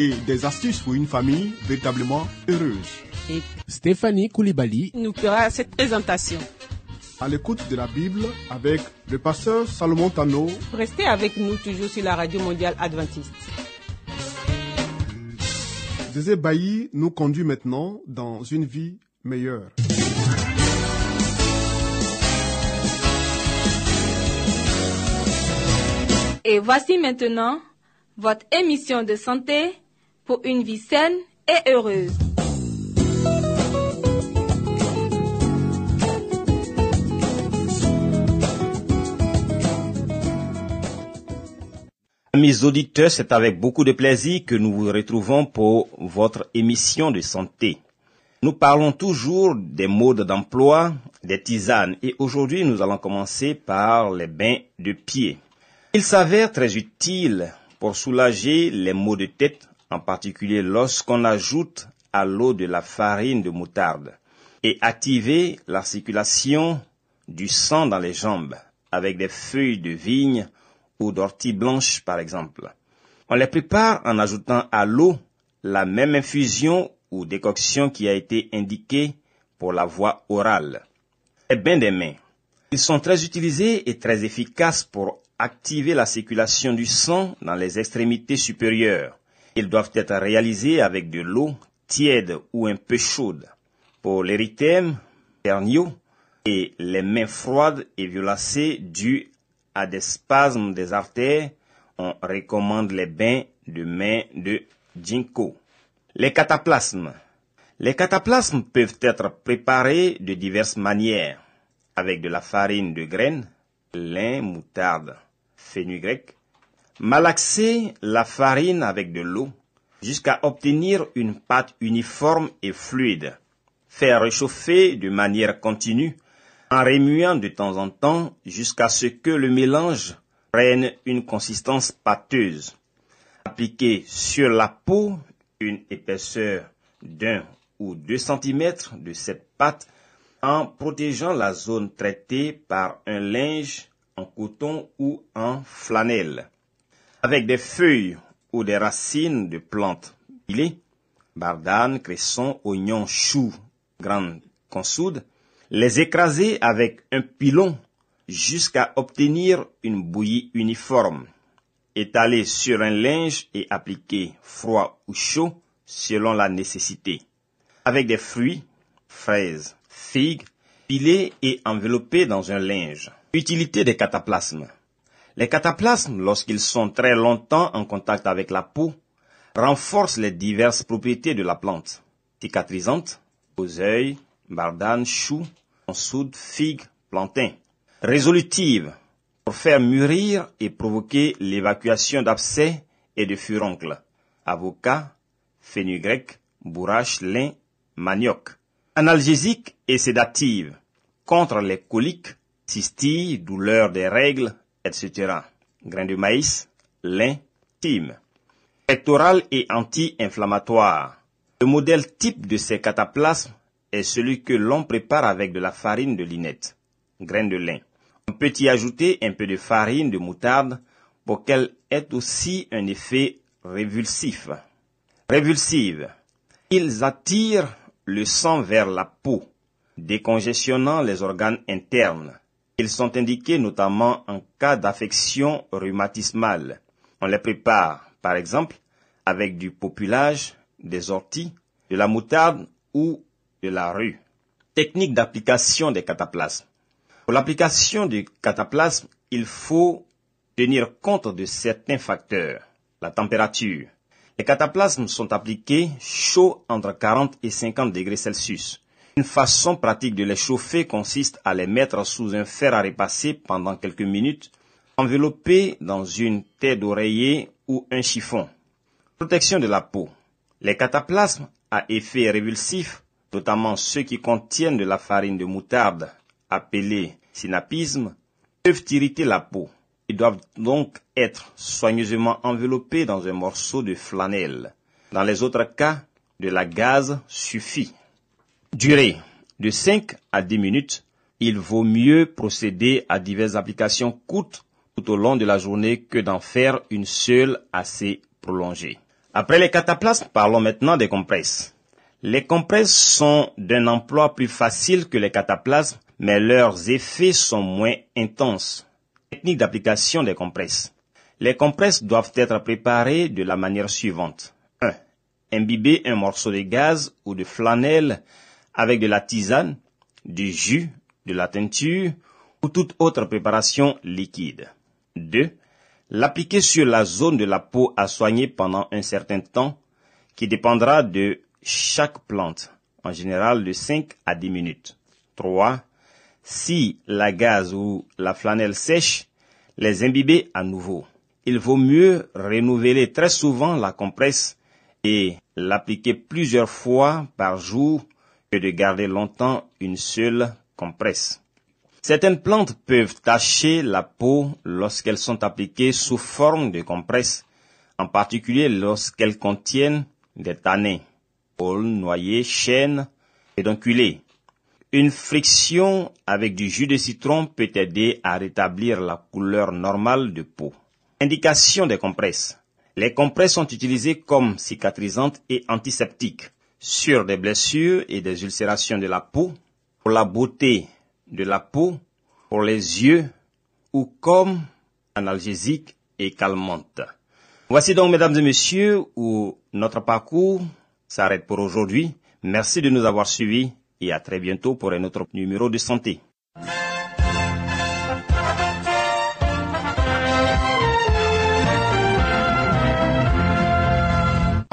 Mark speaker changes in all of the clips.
Speaker 1: et des astuces pour une famille véritablement heureuse.
Speaker 2: et
Speaker 3: Stéphanie Koulibaly,
Speaker 2: nous fera cette présentation.
Speaker 1: À l'écoute de la Bible avec le pasteur Salomon Tano
Speaker 2: Restez avec nous toujours sur la radio mondiale adventiste.
Speaker 1: Zézé Bailly nous conduit maintenant dans une vie meilleure.
Speaker 4: Et voici maintenant votre émission de santé une vie saine et heureuse.
Speaker 5: Amis auditeurs, c'est avec beaucoup de plaisir que nous vous retrouvons pour votre émission de santé. Nous parlons toujours des modes d'emploi, des tisanes, et aujourd'hui nous allons commencer par les bains de pied. Il s'avère très utile pour soulager les maux de tête, en particulier lorsqu'on ajoute à l'eau de la farine de moutarde, et activer la circulation du sang dans les jambes avec des feuilles de vigne ou d'ortie blanche par exemple. On les prépare en ajoutant à l'eau la même infusion ou décoction qui a été indiquée pour la voie orale. Les bains des mains. Ils sont très utilisés et très efficaces pour activer la circulation du sang dans les extrémités supérieures. Ils doivent être réalisés avec de l'eau tiède ou un peu chaude. Pour l'érythème, herniaux et les mains froides et violacées dues à des spasmes des artères, on recommande les bains de main de ginkgo. Les cataplasmes. Les cataplasmes peuvent être préparés de diverses manières, avec de la farine de graines, lin, moutarde, fenugrec. Malaxer la farine avec de l'eau jusqu'à obtenir une pâte uniforme et fluide. Faire réchauffer de manière continue en remuant de temps en temps jusqu'à ce que le mélange prenne une consistance pâteuse. Appliquer sur la peau une épaisseur d'un ou deux centimètres de cette pâte en protégeant la zone traitée par un linge en coton ou en flanelle. Avec des feuilles ou des racines de plantes pilées, bardane, cresson, oignon, chou, grande consoude, les écraser avec un pilon jusqu'à obtenir une bouillie uniforme. Étaler sur un linge et appliquer froid ou chaud selon la nécessité. Avec des fruits, fraises, figues, pilés et enveloppés dans un linge. Utilité des cataplasmes. Les cataplasmes, lorsqu'ils sont très longtemps en contact avec la peau, renforcent les diverses propriétés de la plante. Cicatrisante, œils, bardane, chou, soude, figue, plantain. Résolutive, pour faire mûrir et provoquer l'évacuation d'abcès et de furoncles. Avocat, fenugrec, bourrache, lin, manioc. Analgésique et sédative, contre les coliques, cystilles, douleurs des règles, etc. Grains de maïs, lin, thym. Pectoral et anti-inflammatoire. Le modèle type de ces cataplasmes est celui que l'on prépare avec de la farine de linette, graines de lin. On peut y ajouter un peu de farine de moutarde pour qu'elle ait aussi un effet révulsif. Révulsive. Ils attirent le sang vers la peau, décongestionnant les organes internes. Ils sont indiqués notamment en cas d'affection rhumatismale. On les prépare, par exemple, avec du populage, des orties, de la moutarde ou de la rue. Technique d'application des cataplasmes. Pour l'application du cataplasme, il faut tenir compte de certains facteurs. La température. Les cataplasmes sont appliqués chauds entre 40 et 50 degrés Celsius. Une façon pratique de les chauffer consiste à les mettre sous un fer à repasser pendant quelques minutes, enveloppés dans une tête d'oreiller ou un chiffon. Protection de la peau. Les cataplasmes à effet révulsif, notamment ceux qui contiennent de la farine de moutarde, appelée synapisme, peuvent irriter la peau et doivent donc être soigneusement enveloppés dans un morceau de flanelle. Dans les autres cas, de la gaze suffit. Durée de 5 à 10 minutes. Il vaut mieux procéder à diverses applications courtes tout au long de la journée que d'en faire une seule assez prolongée. Après les cataplasmes, parlons maintenant des compresses. Les compresses sont d'un emploi plus facile que les cataplasmes, mais leurs effets sont moins intenses. Technique d'application des compresses. Les compresses doivent être préparées de la manière suivante. 1. Imbiber un morceau de gaz ou de flanelle avec de la tisane, du jus, de la teinture ou toute autre préparation liquide. 2. L'appliquer sur la zone de la peau à soigner pendant un certain temps qui dépendra de chaque plante, en général de 5 à 10 minutes. 3. Si la gaze ou la flanelle sèche, les imbiber à nouveau. Il vaut mieux renouveler très souvent la compresse et l'appliquer plusieurs fois par jour que de garder longtemps une seule compresse. Certaines plantes peuvent tacher la peau lorsqu'elles sont appliquées sous forme de compresse, en particulier lorsqu'elles contiennent des tanins, aulnes, noyers, chênes, pédonculés. Une friction avec du jus de citron peut aider à rétablir la couleur normale de peau. Indication des compresses. Les compresses sont utilisées comme cicatrisantes et antiseptiques sur des blessures et des ulcérations de la peau, pour la beauté de la peau, pour les yeux ou comme analgésique et calmante. Voici donc, mesdames et messieurs, où notre parcours s'arrête pour aujourd'hui. Merci de nous avoir suivis et à très bientôt pour un autre numéro de santé.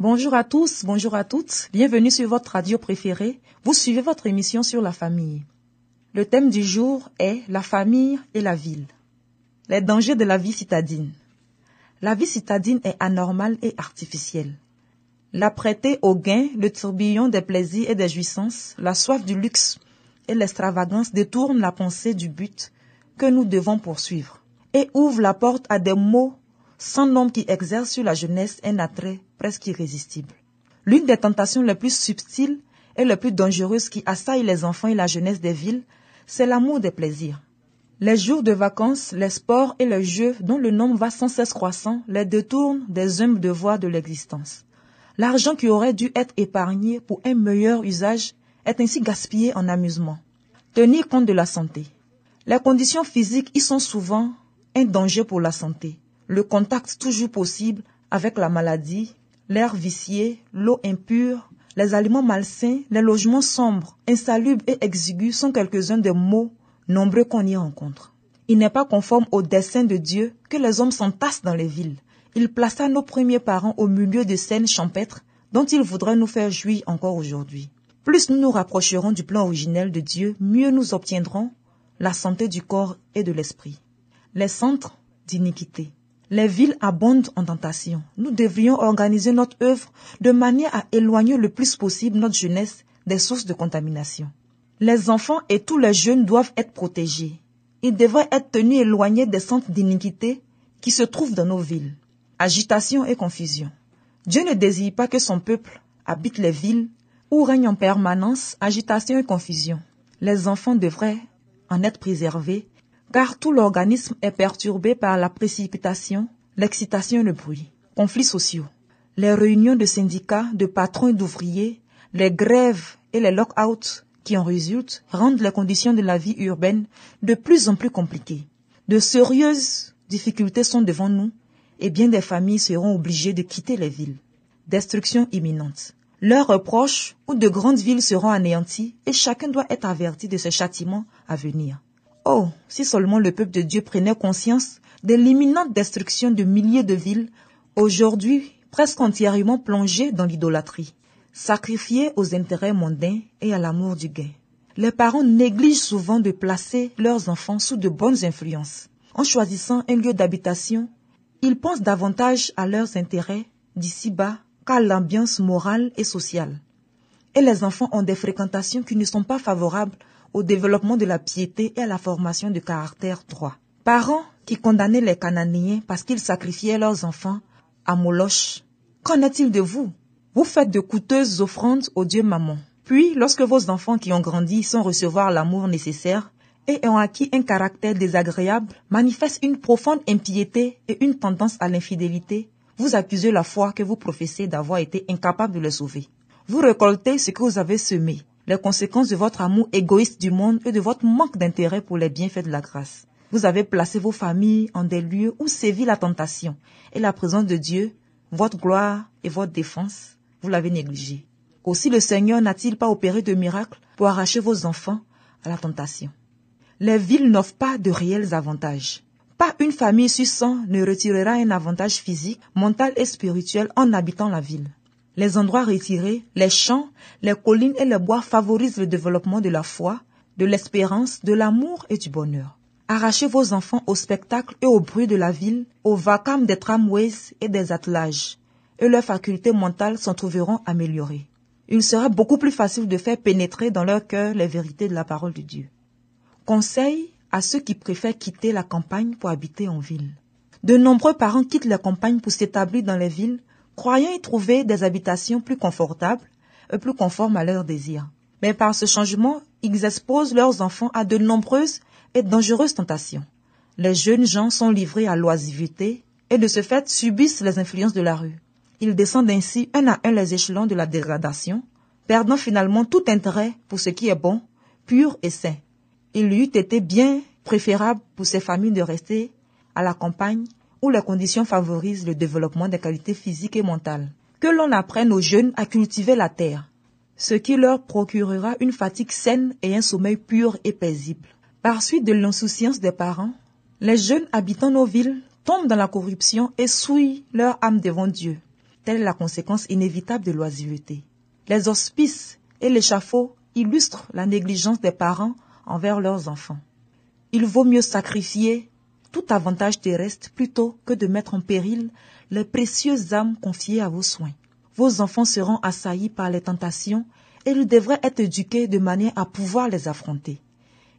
Speaker 6: Bonjour à tous, bonjour à toutes, bienvenue sur votre radio préférée. Vous suivez votre émission sur la famille. Le thème du jour est la famille et la ville. Les dangers de la vie citadine. La vie citadine est anormale et artificielle. La prêter au gain, le tourbillon des plaisirs et des jouissances, la soif du luxe et l'extravagance détournent la pensée du but que nous devons poursuivre et ouvrent la porte à des maux sans nombre qui exercent sur la jeunesse un attrait presque irrésistible. L'une des tentations les plus subtiles et les plus dangereuses qui assaillent les enfants et la jeunesse des villes, c'est l'amour des plaisirs. Les jours de vacances, les sports et les jeux dont le nombre va sans cesse croissant les détournent des humbles devoirs de l'existence. L'argent qui aurait dû être épargné pour un meilleur usage est ainsi gaspillé en amusement. Tenir compte de la santé. Les conditions physiques y sont souvent un danger pour la santé. Le contact toujours possible avec la maladie, l'air vicié, l'eau impure, les aliments malsains, les logements sombres, insalubres et exigus sont quelques-uns des mots nombreux qu'on y rencontre. Il n'est pas conforme au dessein de Dieu que les hommes s'entassent dans les villes. Il plaça nos premiers parents au milieu de scènes champêtres dont il voudrait nous faire jouir encore aujourd'hui. Plus nous nous rapprocherons du plan originel de Dieu, mieux nous obtiendrons la santé du corps et de l'esprit. Les centres d'iniquité. Les villes abondent en tentation. Nous devrions organiser notre œuvre de manière à éloigner le plus possible notre jeunesse des sources de contamination. Les enfants et tous les jeunes doivent être protégés. Ils devraient être tenus éloignés des centres d'iniquité qui se trouvent dans nos villes. Agitation et confusion. Dieu ne désire pas que son peuple habite les villes où règne en permanence agitation et confusion. Les enfants devraient en être préservés car tout l'organisme est perturbé par la précipitation, l'excitation et le bruit. Conflits sociaux. Les réunions de syndicats, de patrons et d'ouvriers, les grèves et les lock-outs qui en résultent rendent les conditions de la vie urbaine de plus en plus compliquées. De sérieuses difficultés sont devant nous et bien des familles seront obligées de quitter les villes. Destruction imminente. Leurs reproches ou de grandes villes seront anéanties et chacun doit être averti de ce châtiment à venir. Oh, si seulement le peuple de Dieu prenait conscience de l'imminente destruction de milliers de villes, aujourd'hui presque entièrement plongées dans l'idolâtrie, sacrifiées aux intérêts mondains et à l'amour du gain. Les parents négligent souvent de placer leurs enfants sous de bonnes influences. En choisissant un lieu d'habitation, ils pensent davantage à leurs intérêts d'ici-bas qu'à l'ambiance morale et sociale. Et les enfants ont des fréquentations qui ne sont pas favorables au développement de la piété et à la formation de caractère droit. Parents qui condamnaient les Cananéens parce qu'ils sacrifiaient leurs enfants à Moloch. Qu'en est-il de vous? Vous faites de coûteuses offrandes au dieu Mammon. Puis, lorsque vos enfants qui ont grandi sans recevoir l'amour nécessaire et ont acquis un caractère désagréable, manifestent une profonde impiété et une tendance à l'infidélité, vous accusez la foi que vous professez d'avoir été incapable de les sauver. Vous récoltez ce que vous avez semé, les conséquences de votre amour égoïste du monde et de votre manque d'intérêt pour les bienfaits de la grâce. Vous avez placé vos familles en des lieux où sévit la tentation et la présence de Dieu, votre gloire et votre défense, vous l'avez négligé. Aussi le Seigneur n'a-t-il pas opéré de miracle pour arracher vos enfants à la tentation. Les villes n'offrent pas de réels avantages. Pas une famille sur cent ne retirera un avantage physique, mental et spirituel en habitant la ville. Les endroits retirés, les champs, les collines et les bois favorisent le développement de la foi, de l'espérance, de l'amour et du bonheur. Arrachez vos enfants au spectacle et au bruit de la ville, au vacarme des tramways et des attelages, et leurs facultés mentales s'en trouveront améliorées. Il sera beaucoup plus facile de faire pénétrer dans leur cœur les vérités de la parole de Dieu. Conseil à ceux qui préfèrent quitter la campagne pour habiter en ville. De nombreux parents quittent la campagne pour s'établir dans les villes, croyant y trouver des habitations plus confortables et plus conformes à leurs désirs. Mais par ce changement, ils exposent leurs enfants à de nombreuses et dangereuses tentations. Les jeunes gens sont livrés à l'oisiveté et de ce fait subissent les influences de la rue. Ils descendent ainsi un à un les échelons de la dégradation, perdant finalement tout intérêt pour ce qui est bon, pur et sain. Il eût été bien préférable pour ces familles de rester à la campagne où les conditions favorisent le développement des qualités physiques et mentales. Que l'on apprenne aux jeunes à cultiver la terre, ce qui leur procurera une fatigue saine et un sommeil pur et paisible. Par suite de l'insouciance des parents, les jeunes habitant nos villes tombent dans la corruption et souillent leur âme devant Dieu. Telle est la conséquence inévitable de l'oisiveté. Les hospices et l'échafaud illustrent la négligence des parents envers leurs enfants. Il vaut mieux sacrifier tout avantage terrestre plutôt que de mettre en péril les précieuses âmes confiées à vos soins. Vos enfants seront assaillis par les tentations et ils devraient être éduqués de manière à pouvoir les affronter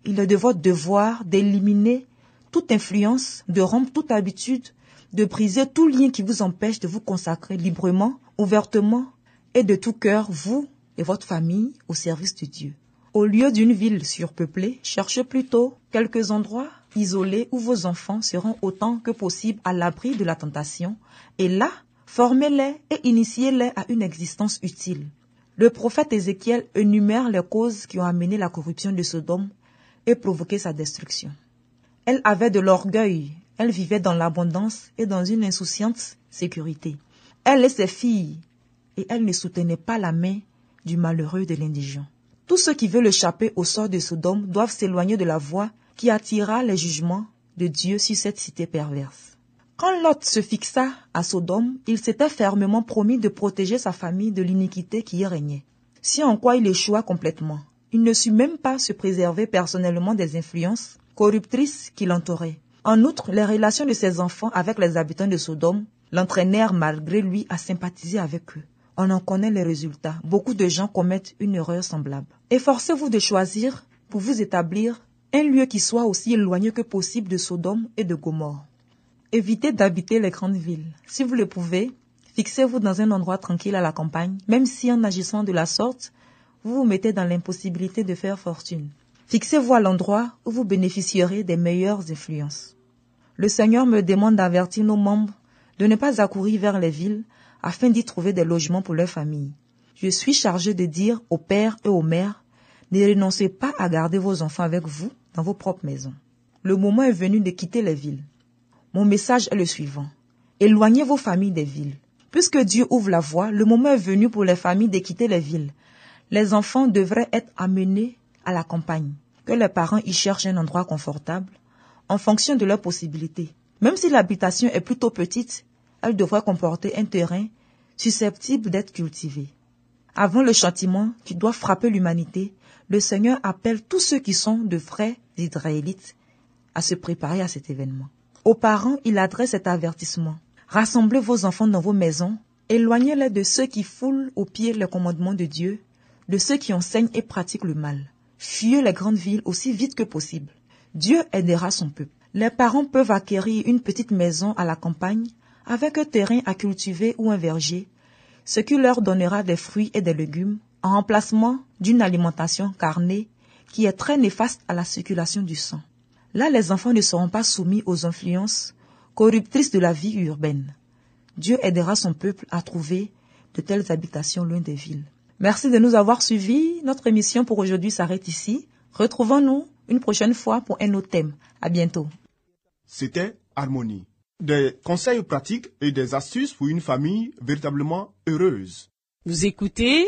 Speaker 6: il est de votre devoir d'éliminer toute influence, de rompre toute habitude, de briser tout lien qui vous empêche de vous consacrer librement, ouvertement et de tout cœur, vous et votre famille, au service de Dieu. Au lieu d'une ville surpeuplée, cherchez plutôt quelques endroits isolés où vos enfants seront autant que possible à l'abri de la tentation, et là, formez-les et initiez-les à une existence utile. Le prophète Ézéchiel énumère les causes qui ont amené la corruption de Sodome et provoquer sa destruction. Elle avait de l'orgueil, elle vivait dans l'abondance et dans une insouciante sécurité. Elle et ses filles, et elle ne soutenait pas la main du malheureux de l'indigent. Tous ceux qui veulent échapper au sort de Sodome doivent s'éloigner de la voie qui attira les jugements de Dieu sur cette cité perverse. Quand Lot se fixa à Sodome, il s'était fermement promis de protéger sa famille de l'iniquité qui y régnait. Si en quoi il échoua complètement, il ne sut même pas se préserver personnellement des influences corruptrices qui l'entouraient. En outre, les relations de ses enfants avec les habitants de Sodome l'entraînèrent malgré lui à sympathiser avec eux. On en connaît les résultats. Beaucoup de gens commettent une erreur semblable. Efforcez-vous de choisir pour vous établir un lieu qui soit aussi éloigné que possible de Sodome et de Gomorre. Évitez d'habiter les grandes villes. Si vous le pouvez, fixez-vous dans un endroit tranquille à la campagne, même si en agissant de la sorte, vous vous mettez dans l'impossibilité de faire fortune. Fixez-vous à l'endroit où vous bénéficierez des meilleures influences. Le Seigneur me demande d'avertir nos membres de ne pas accourir vers les villes afin d'y trouver des logements pour leurs familles. Je suis chargé de dire aux pères et aux mères, ne renoncez pas à garder vos enfants avec vous dans vos propres maisons. le moment est venu de quitter les villes. Mon message est le suivant. Éloignez vos familles des villes. Puisque Dieu ouvre la voie, le moment est venu pour les familles de quitter les villes. Les enfants devraient être amenés à la campagne, que les parents y cherchent un endroit confortable, en fonction de leurs possibilités. Même si l'habitation est plutôt petite, elle devrait comporter un terrain susceptible d'être cultivé. Avant le châtiment qui doit frapper l'humanité, le Seigneur appelle tous ceux qui sont de vrais Israélites à se préparer à cet événement. Aux parents, il adresse cet avertissement. Rassemblez vos enfants dans vos maisons, éloignez-les de ceux qui foulent aux pieds les commandements de Dieu, de ceux qui enseignent et pratiquent le mal. Fuyez les grandes villes aussi vite que possible. Dieu aidera son peuple. Les parents peuvent acquérir une petite maison à la campagne avec un terrain à cultiver ou un verger, ce qui leur donnera des fruits et des légumes en remplacement d'une alimentation carnée qui est très néfaste à la circulation du sang. Là, les enfants ne seront pas soumis aux influences corruptrices de la vie urbaine. Dieu aidera son peuple à trouver de telles habitations loin des villes. Merci de nous avoir suivis. Notre émission pour aujourd'hui s'arrête ici. Retrouvons-nous une prochaine fois pour un autre thème. À bientôt.
Speaker 1: C'était Harmonie. Des conseils pratiques et des astuces pour une famille véritablement heureuse.
Speaker 2: Vous écoutez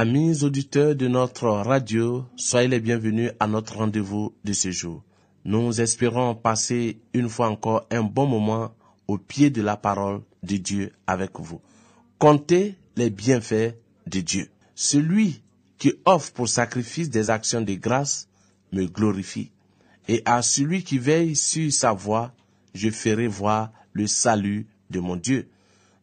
Speaker 7: Amis auditeurs de notre radio, soyez les bienvenus à notre rendez-vous de ce jour. Nous espérons passer une fois encore un bon moment au pied de la parole de Dieu avec vous. Comptez les bienfaits de Dieu. Celui qui offre pour sacrifice des actions de grâce me glorifie. Et à celui qui veille sur sa voie, je ferai voir le salut de mon Dieu.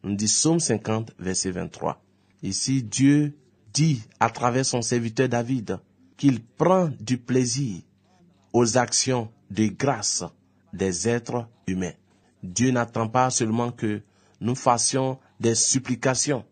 Speaker 7: Nous dit Psaume 50, verset 23. Ici, Dieu dit à travers son serviteur David qu'il prend du plaisir aux actions de grâce des êtres humains. Dieu n'attend pas seulement que nous fassions des supplications,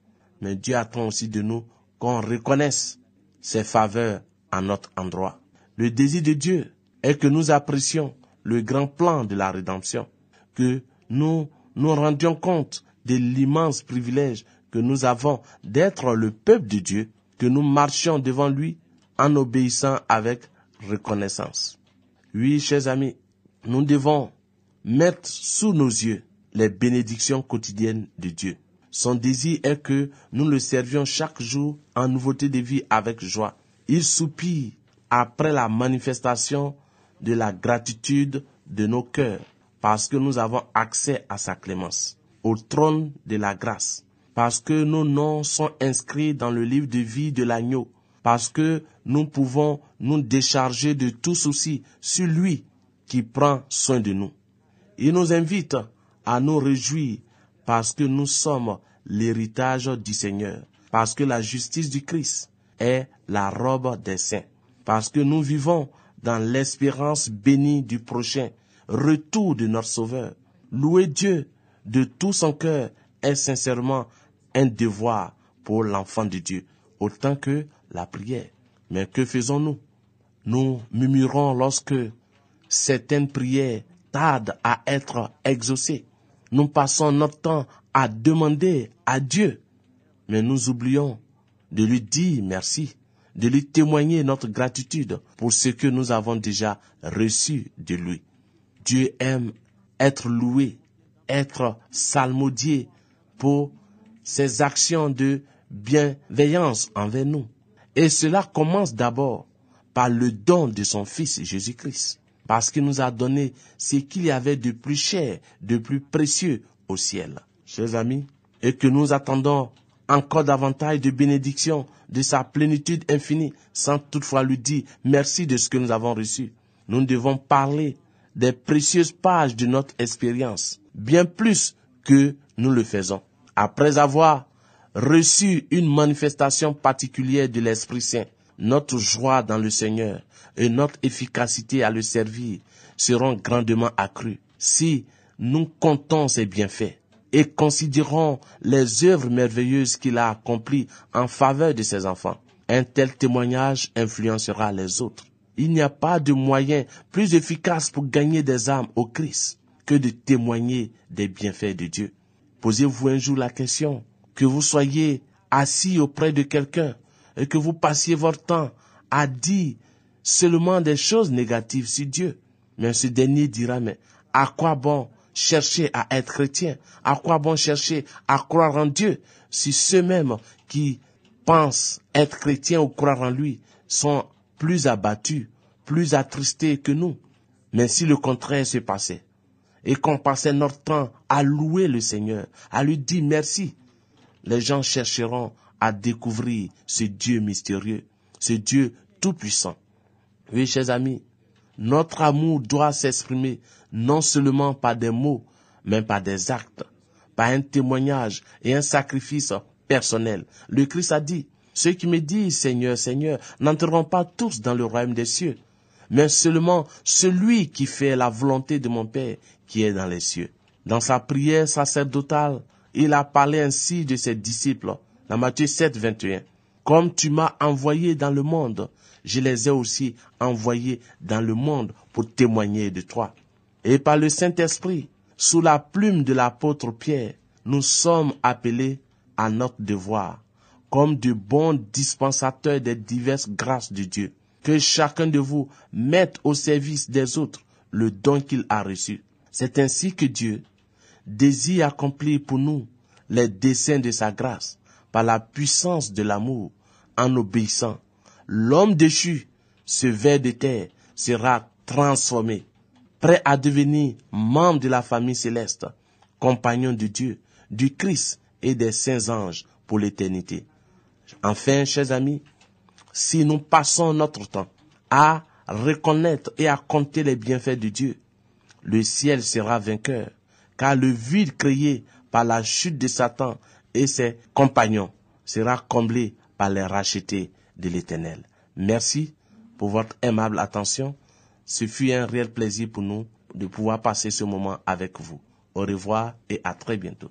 Speaker 7: mais Dieu attend aussi de nous qu'on reconnaisse ses faveurs à notre endroit. Le désir de Dieu est que nous apprécions le grand plan de la rédemption, que nous nous rendions compte de l'immense privilège que nous avons d'être le peuple de Dieu, que nous marchions devant lui en obéissant avec reconnaissance. Oui, chers amis, nous devons mettre sous nos yeux les bénédictions quotidiennes de Dieu. Son désir est que nous le servions chaque jour en nouveauté de vie avec joie. Il soupire après la manifestation de la gratitude de nos cœurs parce que nous avons accès à sa clémence, au trône de la grâce parce que nos noms sont inscrits dans le livre de vie de l'agneau, parce que nous pouvons nous décharger de tout souci sur lui qui prend soin de nous. Il nous invite à nous réjouir parce que nous sommes l'héritage du Seigneur, parce que la justice du Christ est la robe des saints, parce que nous vivons dans l'espérance bénie du prochain retour de notre Sauveur. Louer Dieu de tout son cœur est sincèrement un devoir pour l'enfant de Dieu, autant que la prière. Mais que faisons-nous? Nous murmurons lorsque certaines prières tardent à être exaucées. Nous passons notre temps à demander à Dieu, mais nous oublions de lui dire merci, de lui témoigner notre gratitude pour ce que nous avons déjà reçu de lui. Dieu aime être loué, être salmodié pour ses actions de bienveillance envers nous. Et cela commence d'abord par le don de son Fils Jésus-Christ, parce qu'il nous a donné ce qu'il y avait de plus cher, de plus précieux au ciel. Chers amis, et que nous attendons encore davantage de bénédictions de sa plénitude infinie, sans toutefois lui dire merci de ce que nous avons reçu. Nous devons parler des précieuses pages de notre expérience, bien plus que nous le faisons. Après avoir reçu une manifestation particulière de l'Esprit Saint, notre joie dans le Seigneur et notre efficacité à le servir seront grandement accrues si nous comptons ses bienfaits et considérons les œuvres merveilleuses qu'il a accomplies en faveur de ses enfants. Un tel témoignage influencera les autres. Il n'y a pas de moyen plus efficace pour gagner des âmes au Christ que de témoigner des bienfaits de Dieu. Posez-vous un jour la question, que vous soyez assis auprès de quelqu'un et que vous passiez votre temps à dire seulement des choses négatives sur Dieu. Mais ce dernier dira, mais à quoi bon chercher à être chrétien? À quoi bon chercher à croire en Dieu? Si ceux-mêmes qui pensent être chrétiens ou croire en lui sont plus abattus, plus attristés que nous. Mais si le contraire se passait, et qu'on passait notre temps à louer le Seigneur, à lui dire merci, les gens chercheront à découvrir ce Dieu mystérieux, ce Dieu tout-puissant. Oui, chers amis, notre amour doit s'exprimer non seulement par des mots, mais par des actes, par un témoignage et un sacrifice personnel. Le Christ a dit, ceux qui me disent Seigneur, Seigneur, n'entreront pas tous dans le royaume des cieux, mais seulement celui qui fait la volonté de mon Père qui est dans les cieux. Dans sa prière sacerdotale, il a parlé ainsi de ses disciples, dans Matthieu 7, 21. Comme tu m'as envoyé dans le monde, je les ai aussi envoyés dans le monde pour témoigner de toi. Et par le Saint-Esprit, sous la plume de l'apôtre Pierre, nous sommes appelés à notre devoir, comme de bons dispensateurs des diverses grâces de Dieu. Que chacun de vous mette au service des autres le don qu'il a reçu. C'est ainsi que Dieu désire accomplir pour nous les desseins de sa grâce par la puissance de l'amour en obéissant l'homme déchu, ce ver de terre, sera transformé, prêt à devenir membre de la famille céleste, compagnon de Dieu, du Christ et des saints anges pour l'éternité. Enfin, chers amis, si nous passons notre temps à reconnaître et à compter les bienfaits de Dieu, le ciel sera vainqueur, car le vide créé par la chute de Satan et ses compagnons sera comblé par les rachetés de l'Éternel. Merci pour votre aimable attention. Ce fut un réel plaisir pour nous de pouvoir passer ce moment avec vous. Au revoir et à très bientôt.